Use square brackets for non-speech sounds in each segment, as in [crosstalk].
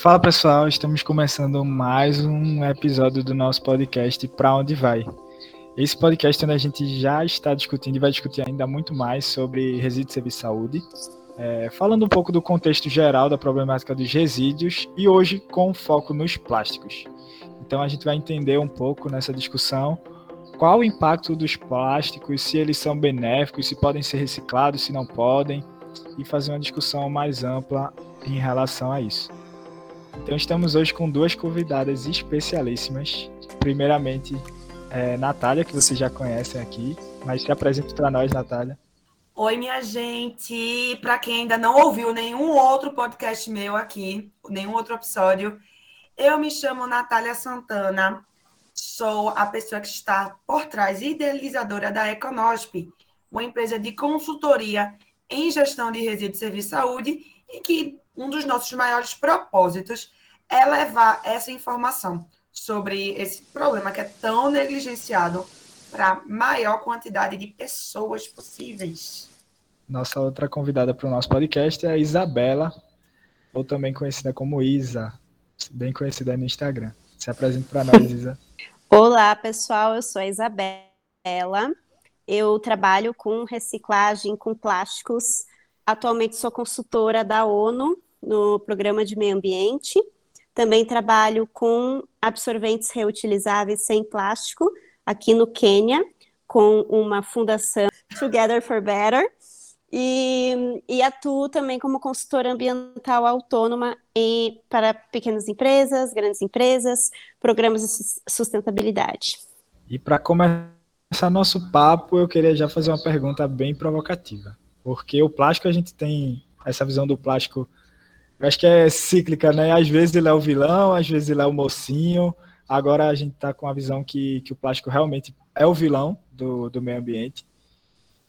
Fala pessoal, estamos começando mais um episódio do nosso podcast Pra Onde Vai. Esse podcast onde a gente já está discutindo e vai discutir ainda muito mais sobre resíduos de serviço de saúde, é, falando um pouco do contexto geral da problemática dos resíduos e hoje com foco nos plásticos. Então a gente vai entender um pouco nessa discussão qual o impacto dos plásticos, se eles são benéficos, se podem ser reciclados, se não podem, e fazer uma discussão mais ampla em relação a isso. Então estamos hoje com duas convidadas especialíssimas. Primeiramente, é, Natália, que vocês já conhecem aqui, mas se apresente para nós, Natália. Oi, minha gente. Para quem ainda não ouviu nenhum outro podcast meu aqui, nenhum outro episódio, eu me chamo Natália Santana. Sou a pessoa que está por trás, idealizadora da Econosp, uma empresa de consultoria em gestão de resíduos de serviço de saúde e que um dos nossos maiores propósitos é levar essa informação sobre esse problema que é tão negligenciado para a maior quantidade de pessoas possíveis. Nossa outra convidada para o nosso podcast é a Isabela, ou também conhecida como Isa, bem conhecida no Instagram. Se apresente para nós, [laughs] Isa. Olá, pessoal, eu sou a Isabela. Eu trabalho com reciclagem com plásticos. Atualmente sou consultora da ONU no programa de meio ambiente. Também trabalho com absorventes reutilizáveis sem plástico aqui no Quênia, com uma fundação Together for Better. E, e, atuo também como consultora ambiental autônoma em, para pequenas empresas, grandes empresas, programas de sustentabilidade. E para começar nosso papo, eu queria já fazer uma pergunta bem provocativa, porque o plástico a gente tem essa visão do plástico eu acho que é cíclica, né? Às vezes ele é o vilão, às vezes ele é o mocinho. Agora a gente está com a visão que, que o plástico realmente é o vilão do, do meio ambiente.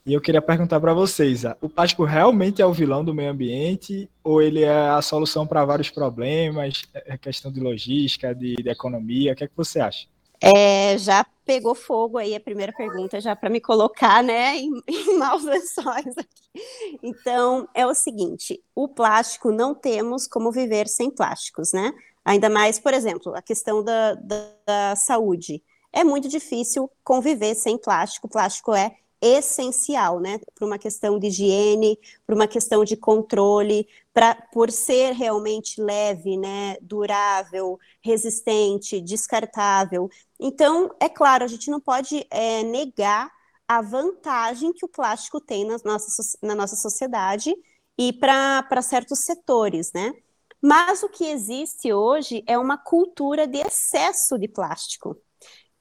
E eu queria perguntar para vocês: o plástico realmente é o vilão do meio ambiente ou ele é a solução para vários problemas? É questão de logística, de, de economia? O que é que você acha? É, já pegou fogo aí a primeira pergunta, já para me colocar né, em, [laughs] em maus lençóis aqui. Então, é o seguinte: o plástico não temos como viver sem plásticos, né? Ainda mais, por exemplo, a questão da, da, da saúde. É muito difícil conviver sem plástico. O plástico é essencial, né, para uma questão de higiene, para uma questão de controle, pra, por ser realmente leve, né, durável, resistente, descartável. Então, é claro, a gente não pode é, negar a vantagem que o plástico tem na nossa, na nossa sociedade e para certos setores, né? Mas o que existe hoje é uma cultura de excesso de plástico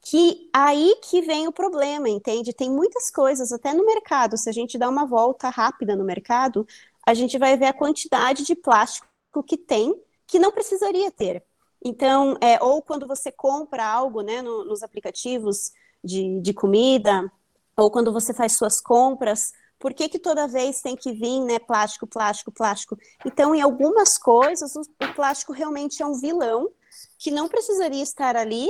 que aí que vem o problema, entende? Tem muitas coisas, até no mercado, se a gente dá uma volta rápida no mercado, a gente vai ver a quantidade de plástico que tem que não precisaria ter. Então, é, ou quando você compra algo né, no, nos aplicativos de, de comida, ou quando você faz suas compras, por que, que toda vez tem que vir né, plástico, plástico, plástico? Então, em algumas coisas, o, o plástico realmente é um vilão que não precisaria estar ali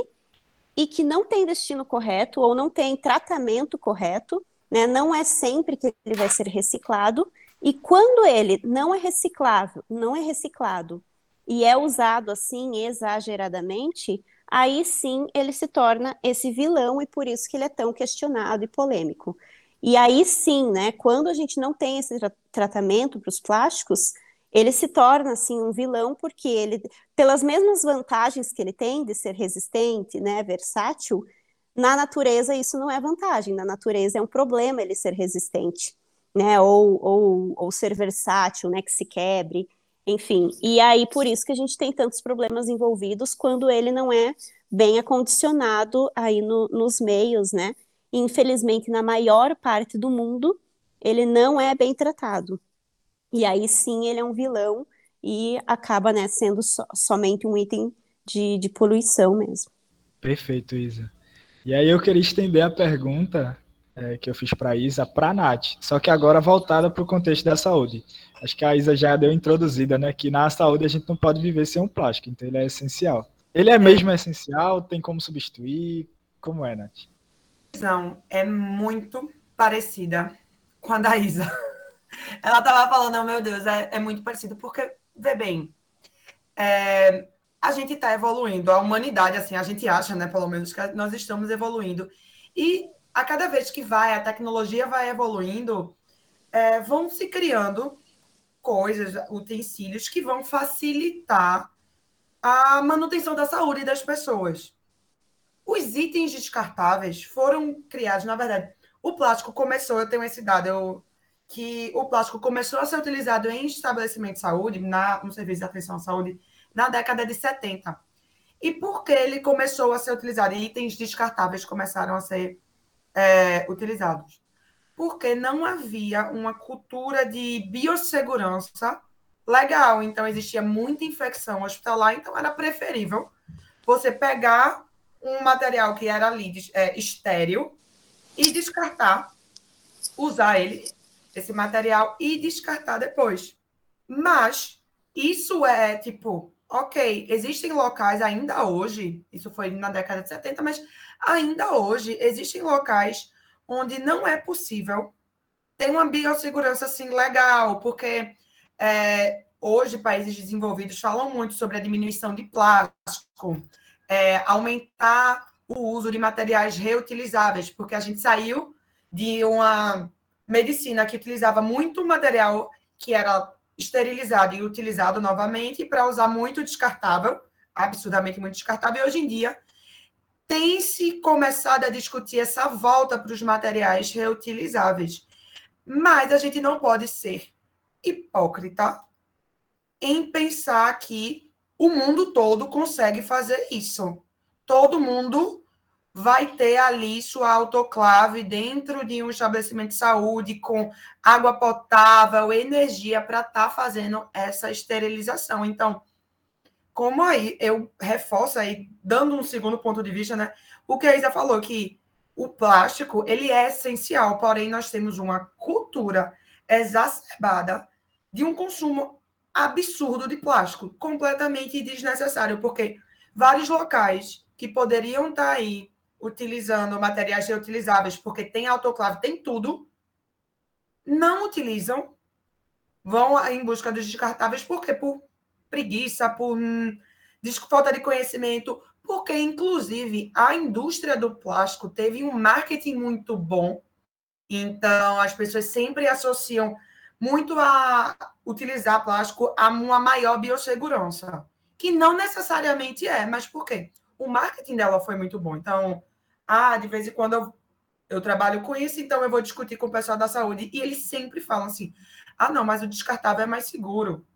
e que não tem destino correto ou não tem tratamento correto, né? Não é sempre que ele vai ser reciclado. E quando ele não é reciclável, não é reciclado e é usado assim exageradamente, aí sim ele se torna esse vilão e por isso que ele é tão questionado e polêmico. E aí sim, né, quando a gente não tem esse tra tratamento para os plásticos, ele se torna assim um vilão porque ele, pelas mesmas vantagens que ele tem de ser resistente, né, versátil, na natureza isso não é vantagem, na natureza é um problema ele ser resistente, né, ou, ou, ou ser versátil, né, que se quebre, enfim. E aí por isso que a gente tem tantos problemas envolvidos quando ele não é bem acondicionado aí no, nos meios, né? infelizmente na maior parte do mundo ele não é bem tratado. E aí sim ele é um vilão e acaba né, sendo so, somente um item de, de poluição mesmo. Perfeito, Isa. E aí eu queria estender a pergunta é, que eu fiz para a Isa para a Nath, só que agora voltada para o contexto da saúde. Acho que a Isa já deu introduzida, né? Que na saúde a gente não pode viver sem um plástico, então ele é essencial. Ele é mesmo essencial? Tem como substituir? Como é, Nath? Não, é muito parecida com a da Isa. [laughs] Ela estava falando, oh, meu Deus, é, é, muito parecido, porque, vê bem, é, a gente está evoluindo, a humanidade, assim, a gente acha, né, pelo menos, que nós estamos evoluindo. E a cada vez que vai, a tecnologia vai evoluindo, é, vão se criando coisas, utensílios que vão facilitar a manutenção da saúde das pessoas. Os itens descartáveis foram criados, na verdade, o plástico começou, eu tenho esse dado, eu, que o plástico começou a ser utilizado em estabelecimento de saúde, na, no serviço de atenção à saúde, na década de 70. E por que ele começou a ser utilizado? E itens descartáveis começaram a ser é, utilizados? Porque não havia uma cultura de biossegurança legal. Então, existia muita infecção hospitalar, então era preferível você pegar um material que era ali é, estéreo e descartar, usar ele, esse material, e descartar depois. Mas isso é tipo, ok, existem locais ainda hoje, isso foi na década de 70, mas ainda hoje existem locais onde não é possível ter uma biossegurança assim legal, porque é, hoje países desenvolvidos falam muito sobre a diminuição de plástico, é, aumentar o uso de materiais reutilizáveis, porque a gente saiu de uma medicina que utilizava muito material que era esterilizado e utilizado novamente para usar muito descartável, absurdamente muito descartável, e hoje em dia tem se começado a discutir essa volta para os materiais reutilizáveis. Mas a gente não pode ser hipócrita em pensar que o mundo todo consegue fazer isso. Todo mundo vai ter ali sua autoclave dentro de um estabelecimento de saúde com água potável, energia para estar tá fazendo essa esterilização. Então, como aí eu reforço aí, dando um segundo ponto de vista, né? O que a Isa falou, que o plástico, ele é essencial, porém nós temos uma cultura exacerbada de um consumo absurdo de plástico, completamente desnecessário, porque vários locais que poderiam estar tá aí utilizando materiais reutilizáveis, porque tem autoclave, tem tudo, não utilizam, vão em busca dos descartáveis, por quê? Por preguiça, por hum, falta de conhecimento, porque, inclusive, a indústria do plástico teve um marketing muito bom, então as pessoas sempre associam muito a utilizar plástico a uma maior biossegurança, que não necessariamente é, mas por quê? O marketing dela foi muito bom. Então, ah, de vez em quando eu, eu trabalho com isso, então eu vou discutir com o pessoal da saúde. E eles sempre falam assim: ah, não, mas o descartável é mais seguro.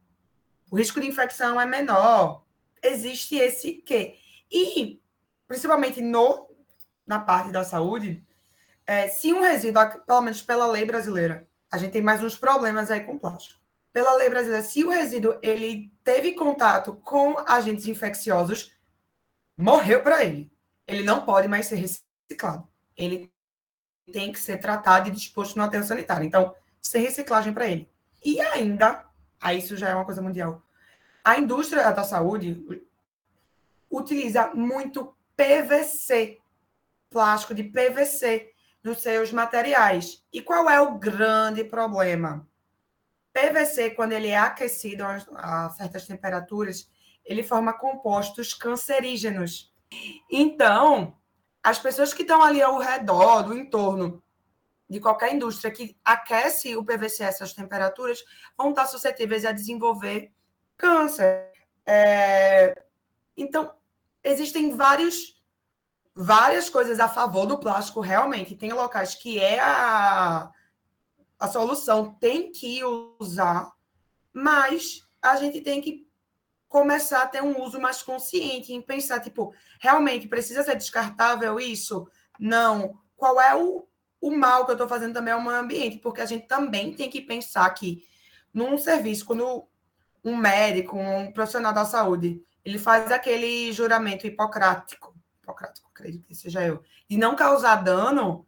O risco de infecção é menor. Existe esse quê? E, principalmente no, na parte da saúde, é, se um resíduo, pelo menos pela lei brasileira, a gente tem mais uns problemas aí com plástico. Pela lei brasileira, se o resíduo ele teve contato com agentes infecciosos, morreu para ele ele não pode mais ser reciclado. Ele tem que ser tratado e disposto no aterro sanitário. Então, sem reciclagem para ele. E ainda, aí isso já é uma coisa mundial, a indústria da saúde utiliza muito PVC, plástico de PVC, nos seus materiais. E qual é o grande problema? PVC, quando ele é aquecido a certas temperaturas, ele forma compostos cancerígenos. Então, as pessoas que estão ali ao redor, do entorno de qualquer indústria que aquece o PVC a essas temperaturas, vão estar suscetíveis a desenvolver câncer. É... Então, existem vários, várias coisas a favor do plástico, realmente. Tem locais que é a, a solução, tem que usar, mas a gente tem que começar a ter um uso mais consciente, em pensar, tipo, realmente precisa ser descartável isso? Não. Qual é o, o mal que eu estou fazendo também ao meio ambiente? Porque a gente também tem que pensar que num serviço, quando um médico, um profissional da saúde, ele faz aquele juramento hipocrático, hipocrático, acredito que seja eu, de não causar dano,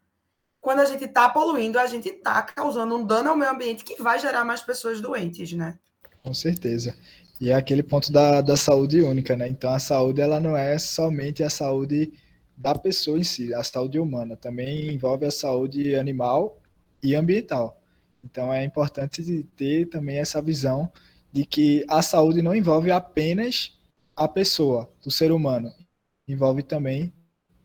quando a gente está poluindo, a gente está causando um dano ao meio ambiente que vai gerar mais pessoas doentes, né? Com certeza. E é aquele ponto da, da saúde única, né? Então a saúde ela não é somente a saúde da pessoa em si, a saúde humana, também envolve a saúde animal e ambiental. Então é importante ter também essa visão de que a saúde não envolve apenas a pessoa, o ser humano, envolve também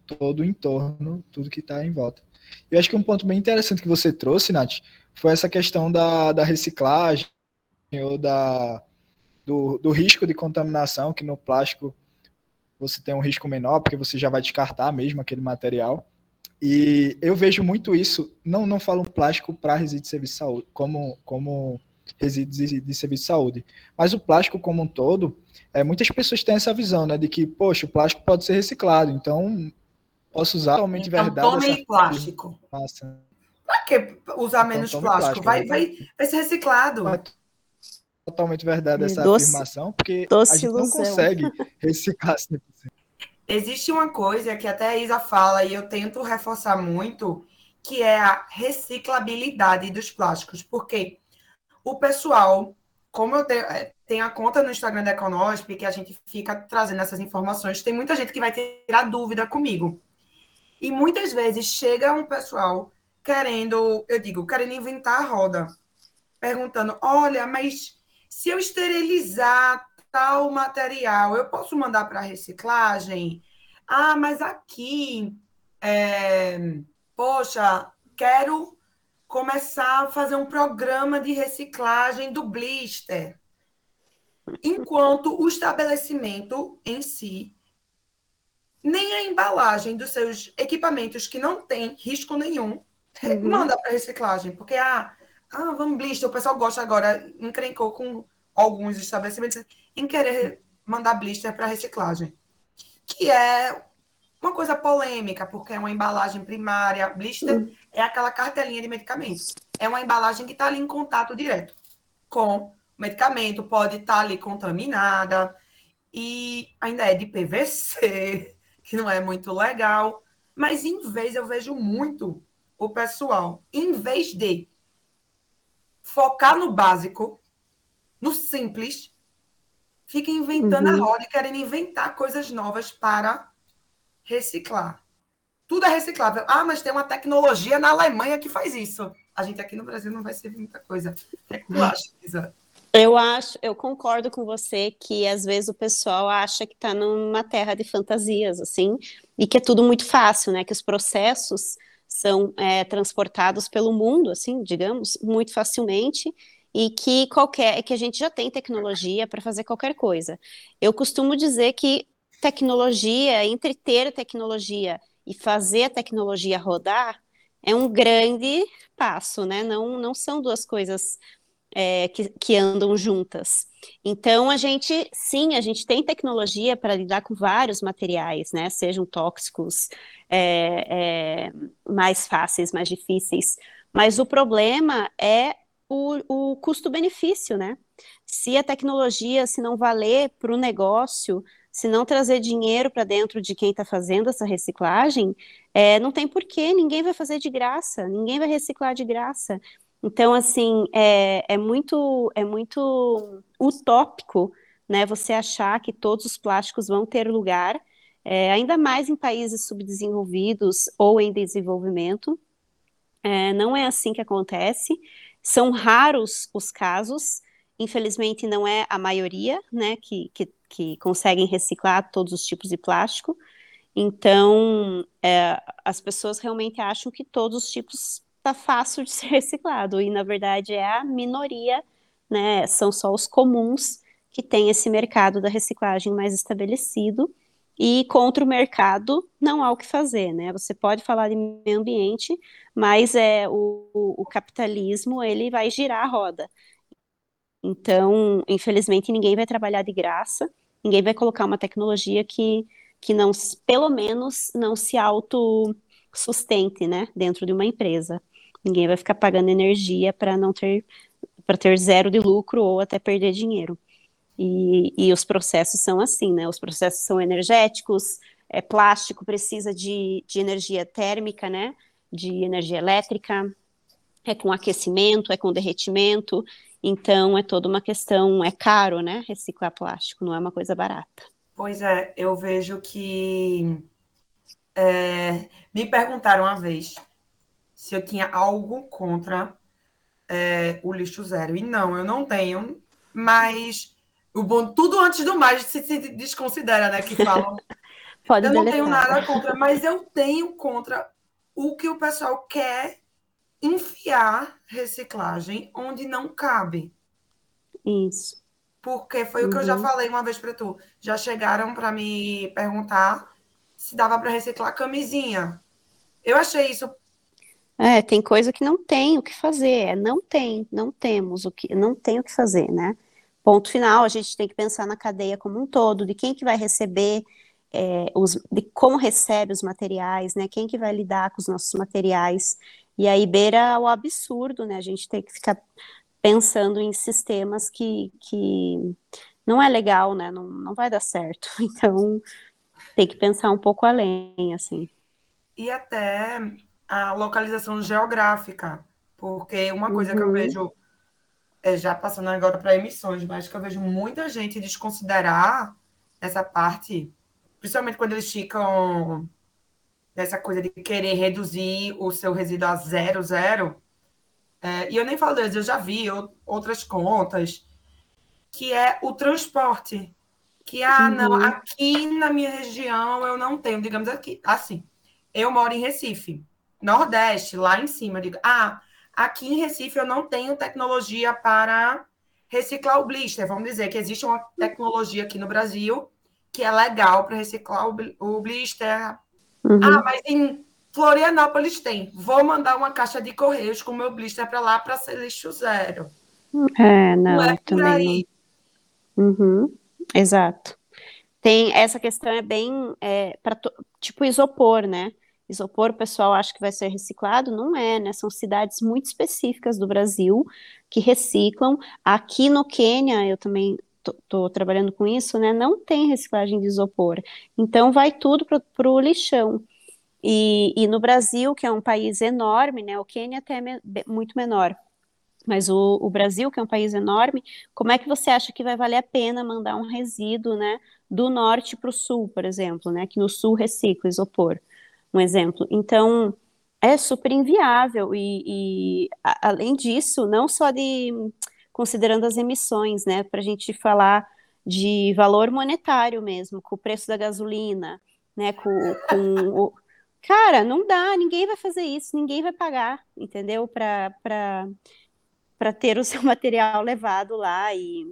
todo o entorno, tudo que está em volta. Eu acho que um ponto bem interessante que você trouxe, Nath, foi essa questão da, da reciclagem ou da, do, do risco de contaminação, que no plástico você tem um risco menor, porque você já vai descartar mesmo aquele material. E eu vejo muito isso, não, não falo plástico para resíduos de serviço de saúde, como, como resíduos de, de, serviço de saúde, mas o plástico como um todo, é, muitas pessoas têm essa visão, né, de que, poxa, o plástico pode ser reciclado, então posso usar totalmente então, verdade. Tome plástico. Massa. Para que usar então, menos plástico? plástico? Vai, vai, vai ser reciclado. Vai totalmente verdade essa doce, afirmação, porque a gente ilusão. não consegue reciclar 100%. Existe uma coisa que até a Isa fala e eu tento reforçar muito, que é a reciclabilidade dos plásticos, porque o pessoal, como eu tenho, é, tenho a conta no Instagram da Econosp, que a gente fica trazendo essas informações, tem muita gente que vai tirar dúvida comigo. E muitas vezes chega um pessoal querendo, eu digo, querendo inventar a roda, perguntando: olha, mas se eu esterilizar tal material, eu posso mandar para reciclagem? Ah, mas aqui, é, poxa, quero começar a fazer um programa de reciclagem do blister. Enquanto o estabelecimento em si, nem a embalagem dos seus equipamentos que não tem risco nenhum, uhum. manda para reciclagem, porque ah, ah, vamos blister. O pessoal gosta agora, encrencou com alguns estabelecimentos em querer mandar blister para reciclagem. Que é uma coisa polêmica, porque é uma embalagem primária. Blister uhum. é aquela cartelinha de medicamentos. É uma embalagem que está ali em contato direto com o medicamento, pode estar tá ali contaminada. E ainda é de PVC, [laughs] que não é muito legal. Mas, em vez, eu vejo muito o pessoal, em vez de focar no básico, no simples, fica inventando uhum. a roda e querendo inventar coisas novas para reciclar. Tudo é reciclável. Ah, mas tem uma tecnologia na Alemanha que faz isso. A gente aqui no Brasil não vai servir muita coisa. O é que tu acha, Isa? Eu acho, eu concordo com você que às vezes o pessoal acha que está numa terra de fantasias, assim, e que é tudo muito fácil, né? Que os processos são é, transportados pelo mundo, assim, digamos, muito facilmente, e que qualquer, que a gente já tem tecnologia para fazer qualquer coisa. Eu costumo dizer que tecnologia, entre ter tecnologia e fazer a tecnologia rodar, é um grande passo, né? Não, não são duas coisas é, que, que, andam juntas. Então, a gente, sim, a gente tem tecnologia para lidar com vários materiais, né? Sejam tóxicos, é, é, mais fáceis, mais difíceis. Mas o problema é o, o custo-benefício, né? Se a tecnologia, se não valer para o negócio, se não trazer dinheiro para dentro de quem está fazendo essa reciclagem, é, não tem porquê, ninguém vai fazer de graça, ninguém vai reciclar de graça. Então, assim, é, é, muito, é muito utópico né, você achar que todos os plásticos vão ter lugar, é, ainda mais em países subdesenvolvidos ou em desenvolvimento. É, não é assim que acontece. São raros os casos, infelizmente não é a maioria, né, que, que, que conseguem reciclar todos os tipos de plástico. Então, é, as pessoas realmente acham que todos os tipos tá fácil de [laughs] ser reciclado, e na verdade é a minoria, né? São só os comuns que tem esse mercado da reciclagem mais estabelecido. E contra o mercado não há o que fazer, né? Você pode falar de meio ambiente, mas é o, o capitalismo ele vai girar a roda. Então, infelizmente, ninguém vai trabalhar de graça, ninguém vai colocar uma tecnologia que, que não, pelo menos, não se auto sustente, né, dentro de uma empresa. Ninguém vai ficar pagando energia para não ter para ter zero de lucro ou até perder dinheiro. E, e, os processos são assim, né? Os processos são energéticos, é, plástico precisa de, de energia térmica, né? De energia elétrica, é com aquecimento, é com derretimento, então é toda uma questão, é caro, né? Reciclar plástico, não é uma coisa barata. Pois é, eu vejo que é, me perguntaram uma vez se eu tinha algo contra é, o lixo zero. E não, eu não tenho Mas o bom, tudo antes do mais se, se desconsidera, né? Que falam. [laughs] Pode eu não tenho nada contra, mas eu tenho contra o que o pessoal quer enfiar reciclagem onde não cabe. Isso. Porque foi o que eu já Uhum. falei uma vez para tu. Já chegaram para me perguntar se dava para reciclar camisinha. Eu achei isso É, tem coisa que não tem o que fazer, é, não tem, não temos o que, não tem o que fazer, né? Ponto final, a gente tem que pensar na cadeia como um todo, de quem que vai receber, é, os, de como recebe os materiais, né? Quem que vai lidar com os nossos materiais, e aí beira o absurdo, né? A gente tem que ficar pensando em sistemas que, que não é legal, né? Não, não vai dar certo, [laughs] então tem que pensar um pouco além, assim. e até a localização geográfica, porque uma coisa que eu Uhum. vejo, é, já passando agora para emissões, mas que eu vejo muita gente desconsiderar essa parte, principalmente quando eles ficam nessa coisa de querer reduzir o seu resíduo a zero, zero. É, e eu nem falo deles, eu já vi ou- outras contas, que é o transporte. Que, ah, não, Uhum. aqui na minha região eu não tenho, digamos aqui, assim, eu moro em Recife, Nordeste, lá em cima, eu digo, ah, aqui em Recife eu não tenho tecnologia para reciclar o blister. Vamos dizer que existe uma tecnologia aqui no Brasil que é legal para reciclar o bli- o blister. Uhum. Ah, mas em Florianópolis tem. Vou mandar uma caixa de correios com o meu blister para lá para ser lixo zero. É, não, Não é também. Uhum, exato. Tem essa questão é bem é, para tipo isopor, né? Isopor, o pessoal acha que vai ser reciclado, não é, né? São cidades muito específicas do Brasil que reciclam. Aqui no Quênia, eu também estou trabalhando com isso, né? Não tem reciclagem de isopor. Então vai tudo para o lixão. E, e no Brasil, que é um país enorme, né? O Quênia até é me- muito menor. Mas o, o Brasil, que é um país enorme, como é que você acha que vai valer a pena mandar um resíduo, né, do norte para o sul, por exemplo, né, que no sul recicla isopor, um exemplo. Então, é super inviável e, e a- além disso, não só de considerando as emissões, né, para a gente falar de valor monetário mesmo, com o preço da gasolina, né, com, com o Cara, não dá, ninguém vai fazer isso, ninguém vai pagar, entendeu? Para ter o seu [laughs] material levado lá e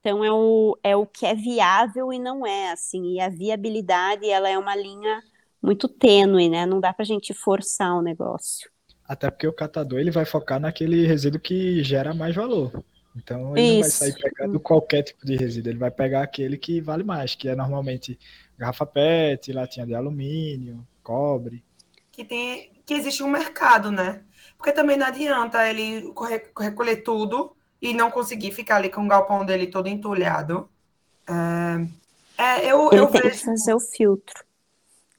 então é o, é o que é viável e não é assim e a viabilidade ela é uma linha muito tênue né não dá para a gente forçar o negócio Até porque o catador ele vai focar naquele resíduo que gera mais valor. Então ele não vai Isso. sair pegando qualquer tipo de resíduo, ele vai pegar aquele que vale mais, que é normalmente garrafa PET, latinha de alumínio, cobre. Que, tem, que existe um mercado, né? Porque também não adianta ele corre- recolher tudo e não conseguir ficar ali com o galpão dele todo entulhado. É, é, eu, ele eu tem que vejo. fazer o filtro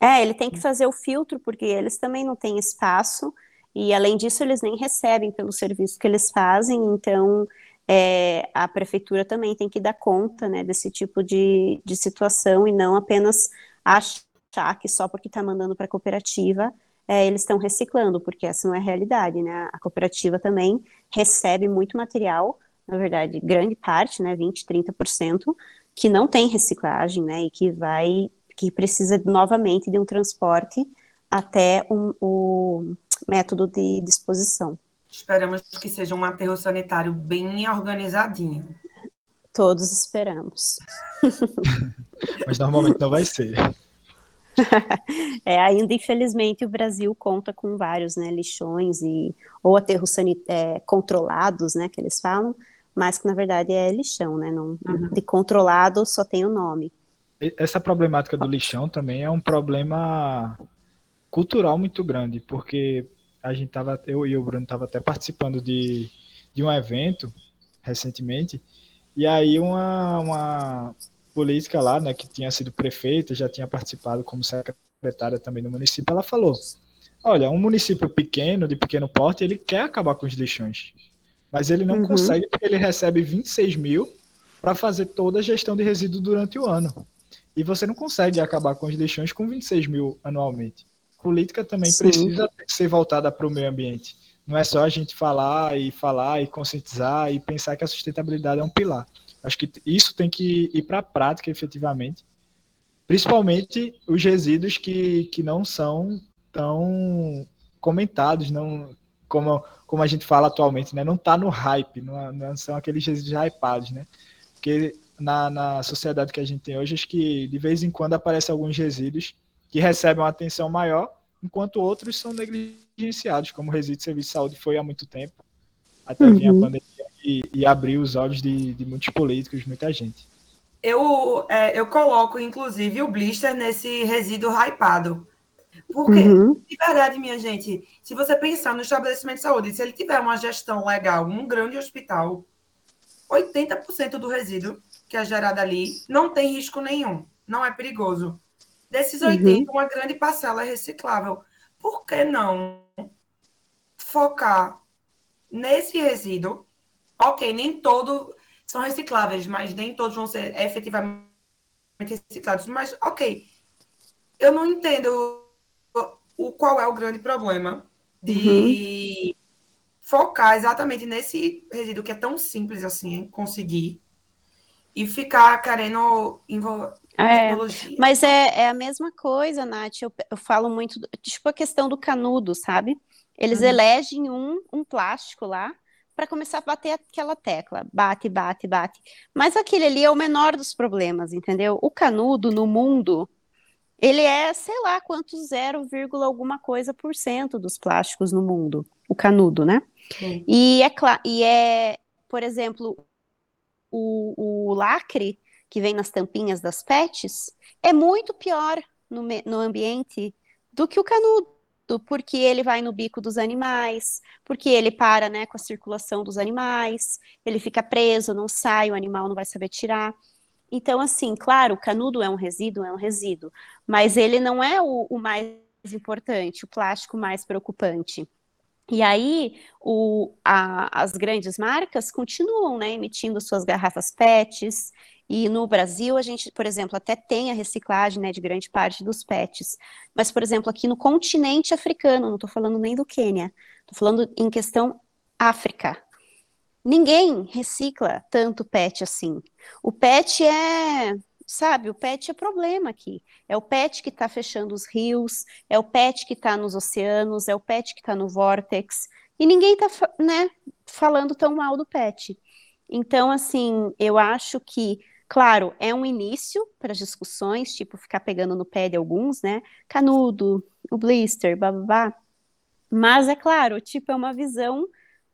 é ele tem que fazer o filtro porque eles também não têm espaço e além disso eles nem recebem pelo serviço que eles fazem então é, a prefeitura também tem que dar conta né, desse tipo de, de situação e não apenas achar que só porque está mandando para a cooperativa é, eles estão reciclando, porque essa não é a realidade, né? A cooperativa também recebe muito material, na verdade, grande parte, né, 20, 30%, que não tem reciclagem, né, e que vai, que precisa novamente de um transporte até um, o método de disposição. Esperamos que seja um aterro sanitário bem organizadinho. Todos esperamos. [laughs] Mas normalmente não vai ser. [laughs] É, ainda, infelizmente, o Brasil conta com vários, né, lixões e, ou aterros sanit- é, controlados, né, que eles falam, mas que, na verdade, é lixão, né, não, de controlado só tem o nome. Essa problemática do lixão também é um problema cultural muito grande, porque a gente tava, eu e o Bruno tava até participando de, de um evento recentemente, e aí uma, uma política lá, né, que tinha sido prefeita, já tinha participado como secretária também no município, ela falou: olha, um município pequeno, de pequeno porte, ele quer acabar com os lixões, mas ele não Uhum. consegue porque ele recebe 26 mil para fazer toda a gestão de resíduo durante o ano. E você não consegue acabar com os lixões com 26 mil anualmente. A política também Sim. precisa ser voltada para o meio ambiente. não é só a gente falar e falar e conscientizar e pensar que a sustentabilidade é um pilar. Acho que isso tem que ir para a prática efetivamente, principalmente os resíduos que, que não são tão comentados, não como, como a gente fala atualmente, né? não está no hype, não, não, são aqueles resíduos hypados, né? Porque na, na sociedade que a gente tem hoje, acho que de vez em quando aparecem alguns resíduos que recebem uma atenção maior, enquanto outros são negligenciados, como o resíduo de serviço de saúde foi há muito tempo, até uhum. vir a pandemia e, e abrir os olhos de, de muitos políticos, muita gente. Eu, é, eu coloco, inclusive, o blister nesse resíduo hypado. Porque, uhum. de verdade, minha gente, se você pensar no estabelecimento de saúde, se ele tiver uma gestão legal, um grande hospital, 80% do resíduo que é gerado ali não tem risco nenhum, não é perigoso. Desses 80, uhum. uma grande parcela é reciclável. Por que não focar nesse resíduo? Ok, nem todos são recicláveis, mas nem todos vão ser efetivamente reciclados. Mas, ok, eu não entendo o qual é o grande problema de uhum. focar exatamente nesse resíduo que é tão simples assim, conseguir, e ficar querendo envolver. É, mas é, é a mesma coisa, Nath. Eu, eu falo muito, tipo a questão do canudo, sabe? Eles uhum. elegem um, um plástico lá para começar a bater aquela tecla. Bate, bate, bate. Mas aquele ali é o menor dos problemas, entendeu? O canudo no mundo ele é, sei lá, quanto 0, alguma coisa por cento dos plásticos no mundo, o canudo, né? E é, e é, por exemplo, o, o lacre que vem nas tampinhas das pets é muito pior no, no ambiente do que o canudo, porque ele vai no bico dos animais, porque ele para né, com a circulação dos animais, ele fica preso, não sai, o animal não vai saber tirar. Então, assim, claro, o canudo é um resíduo, é um resíduo, mas ele não é o, o mais importante, o plástico mais preocupante. E aí, o, a, as grandes marcas continuam né, emitindo suas garrafas PETs, e no Brasil, a gente, por exemplo, até tem a reciclagem né, de grande parte dos PETs. Mas, por exemplo, aqui no continente africano, não estou falando nem do Quênia, estou falando em questão África. Ninguém recicla tanto PET assim. O PET é, sabe, o PET é problema aqui. É o PET que está fechando os rios, é o PET que está nos oceanos, é o PET que está no vórtex. E ninguém está, né, falando tão mal do PET. Então, assim, eu acho que, claro, é um início para as discussões, tipo, ficar pegando no pé de alguns, né? Canudo, o blister, babá. Mas é claro, tipo, é uma visão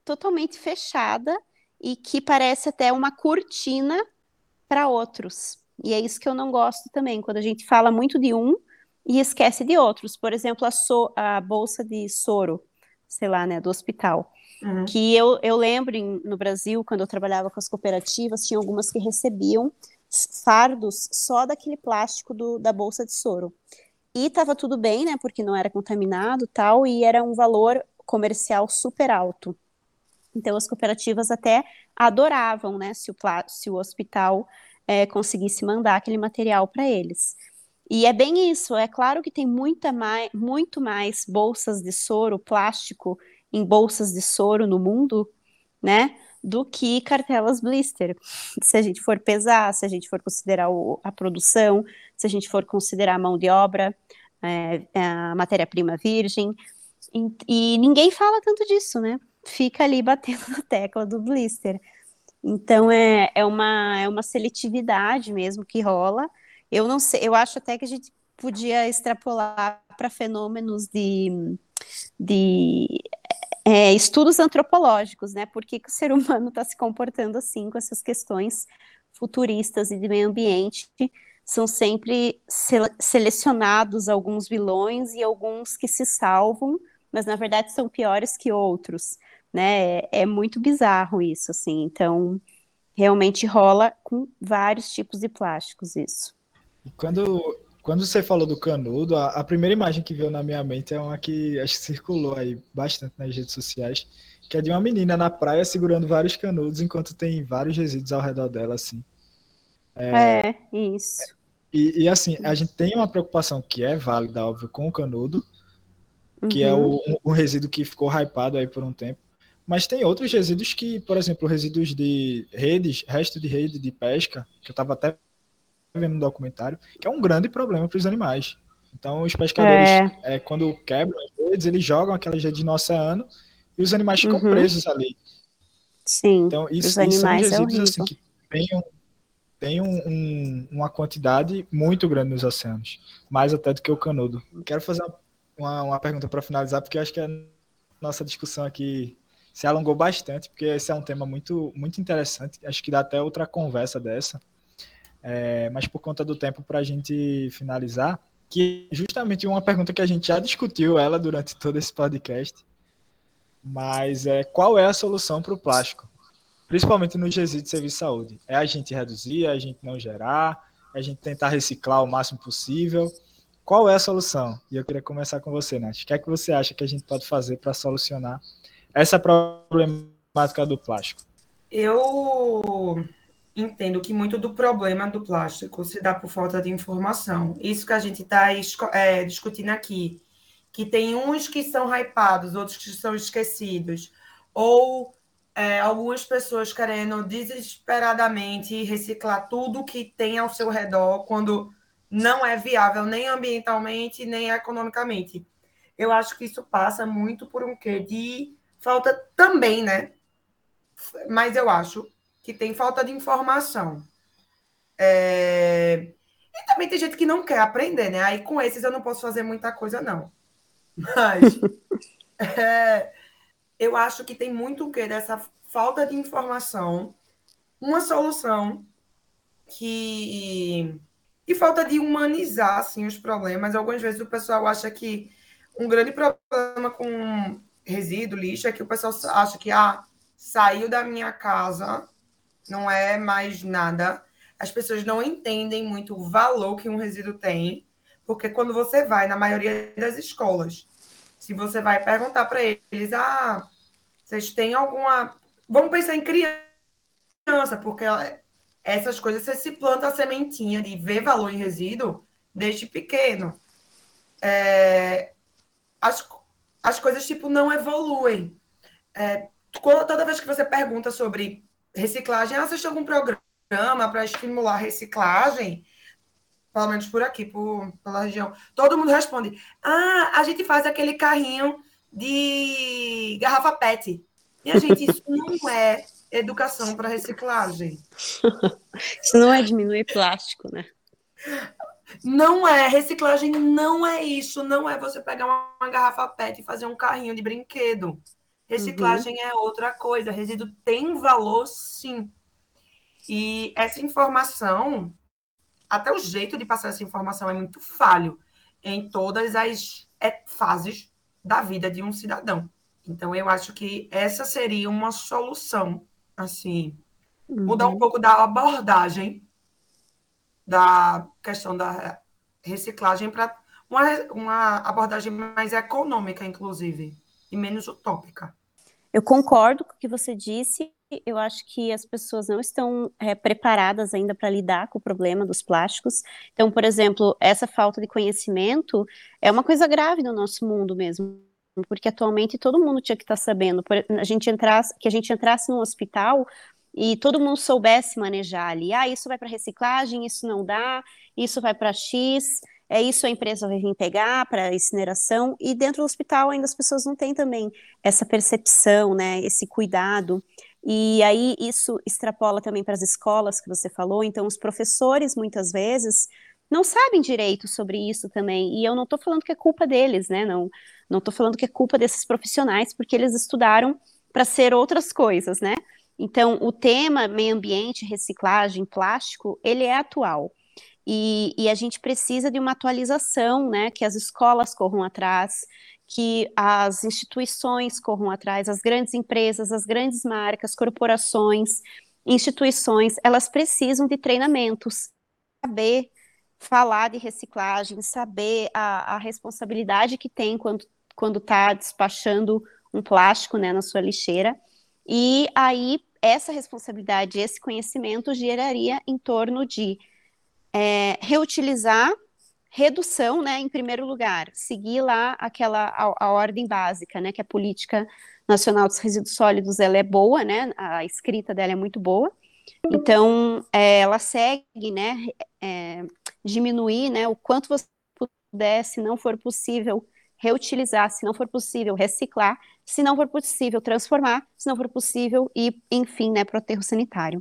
totalmente fechada e que parece até uma cortina para outros. E é isso que eu não gosto também, quando a gente fala muito de um e esquece de outros. Por exemplo, a, so, a bolsa de soro, sei lá, né, do hospital. Uhum. Que eu, eu lembro em, no Brasil, quando eu trabalhava com as cooperativas, tinha algumas que recebiam fardos só daquele plástico do, da bolsa de soro. E estava tudo bem, né, porque não era contaminado tal, e era um valor comercial super alto. Então, as cooperativas até adoravam, né, se o, se o hospital é, conseguisse mandar aquele material para eles. E é bem isso, é claro que tem muita mais, muito mais bolsas de soro, plástico em bolsas de soro no mundo, né, do que cartelas blister. Se a gente for pesar, se a gente for considerar o, a produção, se a gente for considerar a mão de obra, é, a matéria-prima virgem, e, e ninguém fala tanto disso, né? Fica ali batendo [laughs] na tecla do blister. Então é, é, uma, é uma seletividade mesmo que rola. Eu não sei, eu acho até que a gente podia extrapolar para fenômenos de, de é, estudos antropológicos, né? Por que, que o ser humano está se comportando assim com essas questões futuristas e de meio ambiente? São sempre selecionados alguns vilões e alguns que se salvam, mas na verdade são piores que outros né? É, é muito bizarro isso, assim. Então, realmente rola com vários tipos de plásticos isso. Quando, quando você falou do canudo, a, a, primeira imagem que veio na minha mente é uma que acho que circulou aí bastante nas redes sociais, que é de uma menina na praia segurando vários canudos enquanto tem vários resíduos ao redor dela, assim. É, é isso. E, e, assim, a gente tem uma preocupação que é válida, óbvio, com o canudo, que é o, um, resíduo que ficou hypado aí por um tempo. Mas tem outros resíduos que, por exemplo, resíduos de redes, resto de rede de pesca, que eu estava até vendo no documentário, que é um grande problema para os animais. Então, os pescadores, é. É, quando quebram as redes, eles jogam aquelas redes no oceano e os animais ficam uhum. presos ali. Sim, então, isso, os animais isso são resíduos, é assim, que tem, um, tem um, um, uma quantidade muito grande nos oceanos, mais até do que o canudo. Quero fazer uma, uma pergunta para finalizar, porque acho que a nossa discussão aqui se alongou bastante, porque esse é um tema muito, muito interessante. Acho que dá até outra conversa dessa. É, mas por conta do tempo, para a gente finalizar, que justamente uma pergunta que a gente já discutiu ela durante todo esse podcast, mas é qual é a solução para o plástico? Principalmente no resíduos de serviço de saúde. É a gente reduzir, é a gente não gerar, é a gente tentar reciclar o máximo possível. Qual é a solução? E eu queria começar com você, Nath. O que é que você acha que a gente pode fazer para solucionar essa problemática do plástico? Eu entendo que muito do problema do plástico se dá por falta de informação. Isso que a gente está é, discutindo aqui que tem uns que são hypados, outros que são esquecidos, ou é, algumas pessoas querendo desesperadamente reciclar tudo que tem ao seu redor, quando não é viável nem ambientalmente, nem economicamente. Eu acho que isso passa muito por um quê de falta também, né? Mas eu acho que tem falta de informação. É... E também tem gente que não quer aprender, né? Aí com esses eu não posso fazer muita coisa, não. Mas [laughs] é, eu acho que tem muito o que dessa falta de informação, uma solução que e falta de humanizar assim os problemas. Algumas vezes o pessoal acha que um grande problema com resíduo, lixo, é que o pessoal acha que ah, saiu da minha casa, não é mais nada. As pessoas não entendem muito o valor que um resíduo tem, porque quando você vai na maioria das escolas se você vai perguntar para eles, ah, vocês têm alguma. Vamos pensar em criança, porque essas coisas você se planta a sementinha de ver valor em resíduo desde pequeno. É... As, as coisas, tipo, não evoluem. É... Toda vez que você pergunta sobre reciclagem, ah, vocês têm algum programa para estimular a reciclagem? pelo menos por aqui, por, pela região, todo mundo responde: Ah, a gente faz aquele carrinho de garrafa PET. E a gente, isso [laughs] não é educação para reciclagem. [laughs] isso não é diminuir plástico, né? [laughs] Não é, reciclagem não é isso, não é você pegar uma, uma garrafa PET e fazer um carrinho de brinquedo. Reciclagem uhum. é outra coisa, resíduo tem valor sim. E essa informação até o jeito de passar essa informação é muito falho em todas as é, fases da vida de um cidadão. Então, eu acho que essa seria uma solução, assim, uhum. mudar um pouco da abordagem da questão da reciclagem para uma, uma abordagem mais econômica, inclusive, e menos utópica. Eu concordo com o que você disse eu acho que as pessoas não estão é, preparadas ainda para lidar com o problema dos plásticos. Então, por exemplo, essa falta de conhecimento é uma coisa grave no nosso mundo mesmo, porque atualmente todo mundo tinha que estar tá sabendo. A gente entrasse, que a gente entrasse num hospital e todo mundo soubesse manejar ali. Ah, isso vai para reciclagem, isso não dá, isso vai para X é isso a empresa vai vir pegar para incineração, e dentro do hospital ainda as pessoas não têm também essa percepção, né, esse cuidado. E aí isso extrapola também para as escolas que você falou, então os professores muitas vezes não sabem direito sobre isso também, e eu não estou falando que é culpa deles, né? Não não estou falando que é culpa desses profissionais, porque eles estudaram para ser outras coisas, né? Então, o tema meio ambiente, reciclagem, plástico, ele é atual. E, e, a gente precisa de uma atualização, né? Que as escolas corram atrás, que as instituições corram atrás, as grandes empresas, as grandes marcas, corporações, instituições, elas precisam de treinamentos, saber falar de reciclagem, saber a, a responsabilidade que tem quando quando está despachando um plástico né, na sua lixeira. E aí, essa responsabilidade, esse conhecimento geraria em torno de é, reutilizar redução, né, em primeiro lugar, seguir lá aquela a, a, ordem básica, né, que a política nacional dos resíduos sólidos ela é boa, né, a escrita dela é muito boa. Então, é, ela segue, né, é, diminuir, né, o quanto você puder, se não for possível, reutilizar, se não for possível, reciclar, se não for possível, transformar, se não for possível, e, enfim, né, para o aterro sanitário.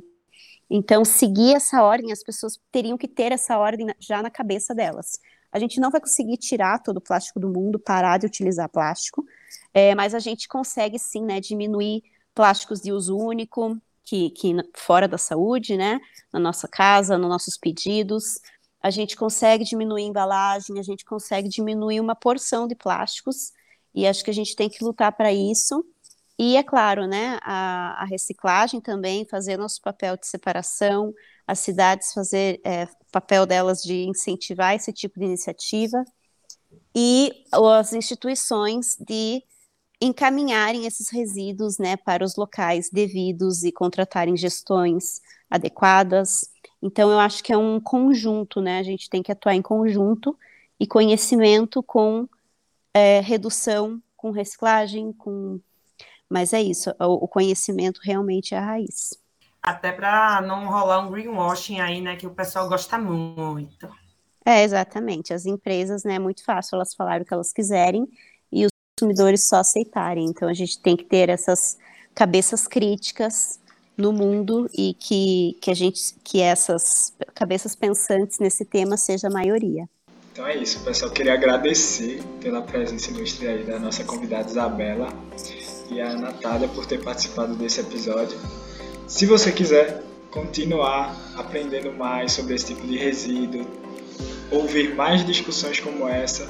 Então, seguir essa ordem, as pessoas teriam que ter essa ordem já na cabeça delas. A gente não vai conseguir tirar todo o plástico do mundo, parar de utilizar plástico, é, mas a gente consegue sim, né, diminuir plásticos de uso único, que, que fora da saúde, né, na nossa casa, nos nossos pedidos, a gente consegue diminuir a embalagem, a gente consegue diminuir uma porção de plásticos, e acho que a gente tem que lutar para isso. E é claro, né, a, a, reciclagem também, fazer nosso papel de separação, as cidades fazer é, papel delas de incentivar esse tipo de iniciativa, e as instituições de encaminharem esses resíduos né, para os locais devidos e contratarem gestões adequadas. Então, eu acho que é um conjunto, né? A gente tem que atuar em conjunto e conhecimento com é, redução, com reciclagem, com. Mas é isso, o, o conhecimento realmente é a raiz. Até para não rolar um greenwashing aí, né? Que o pessoal gosta muito. É, exatamente. As empresas, né, é muito fácil elas falarem o que elas quiserem e os consumidores só aceitarem. Então, a gente tem que ter essas cabeças críticas no mundo e que, que a gente que essas cabeças pensantes nesse tema seja a maioria. Então é isso, pessoal. Queria agradecer pela presença ilustre aí da nossa convidada Isabela e a Natália por ter participado desse episódio. Se você quiser continuar aprendendo mais sobre esse tipo de resíduo, ouvir mais discussões como essa,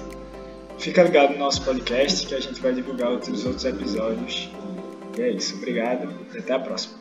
fica ligado no nosso podcast que a gente vai divulgar outros outros episódios. E é isso. Obrigado e até a próxima.